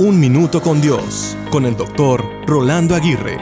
Un Minuto con Dios, con el doctor Rolando Aguirre.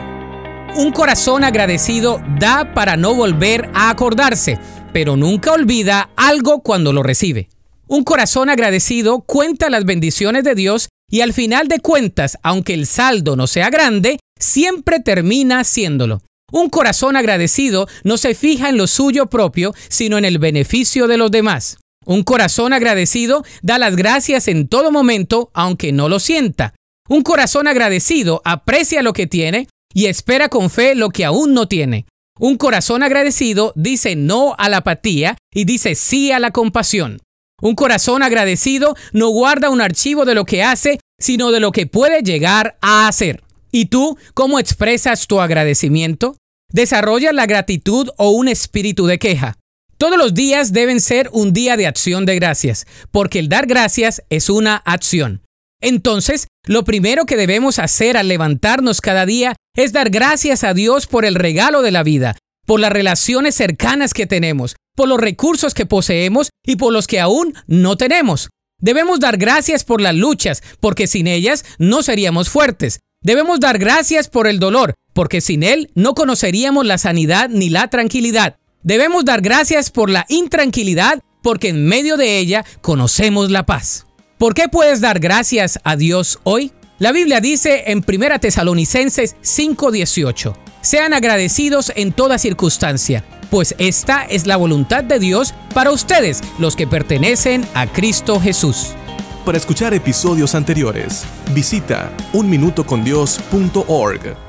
Un corazón agradecido da para no volver a acordarse, pero nunca olvida algo cuando lo recibe. Un corazón agradecido cuenta las bendiciones de Dios y al final de cuentas, aunque el saldo no sea grande, siempre termina siéndolo. Un corazón agradecido no se fija en lo suyo propio, sino en el beneficio de los demás. Un corazón agradecido da las gracias en todo momento, aunque no lo sienta. Un corazón agradecido aprecia lo que tiene y espera con fe lo que aún no tiene. Un corazón agradecido dice no a la apatía y dice sí a la compasión. Un corazón agradecido no guarda un archivo de lo que hace, sino de lo que puede llegar a hacer. ¿Y tú cómo expresas tu agradecimiento? ¿Desarrollas la gratitud o un espíritu de queja? Todos los días deben ser un día de acción de gracias, porque el dar gracias es una acción. Entonces, lo primero que debemos hacer al levantarnos cada día es dar gracias a Dios por el regalo de la vida, por las relaciones cercanas que tenemos, por los recursos que poseemos y por los que aún no tenemos. Debemos dar gracias por las luchas, porque sin ellas no seríamos fuertes. Debemos dar gracias por el dolor, porque sin él no conoceríamos la sanidad ni la tranquilidad. Debemos dar gracias por la intranquilidad porque en medio de ella conocemos la paz. ¿Por qué puedes dar gracias a Dios hoy? La Biblia dice en 1 Tesalonicenses 5:18, sean agradecidos en toda circunstancia, pues esta es la voluntad de Dios para ustedes, los que pertenecen a Cristo Jesús. Para escuchar episodios anteriores, visita unminutocondios.org.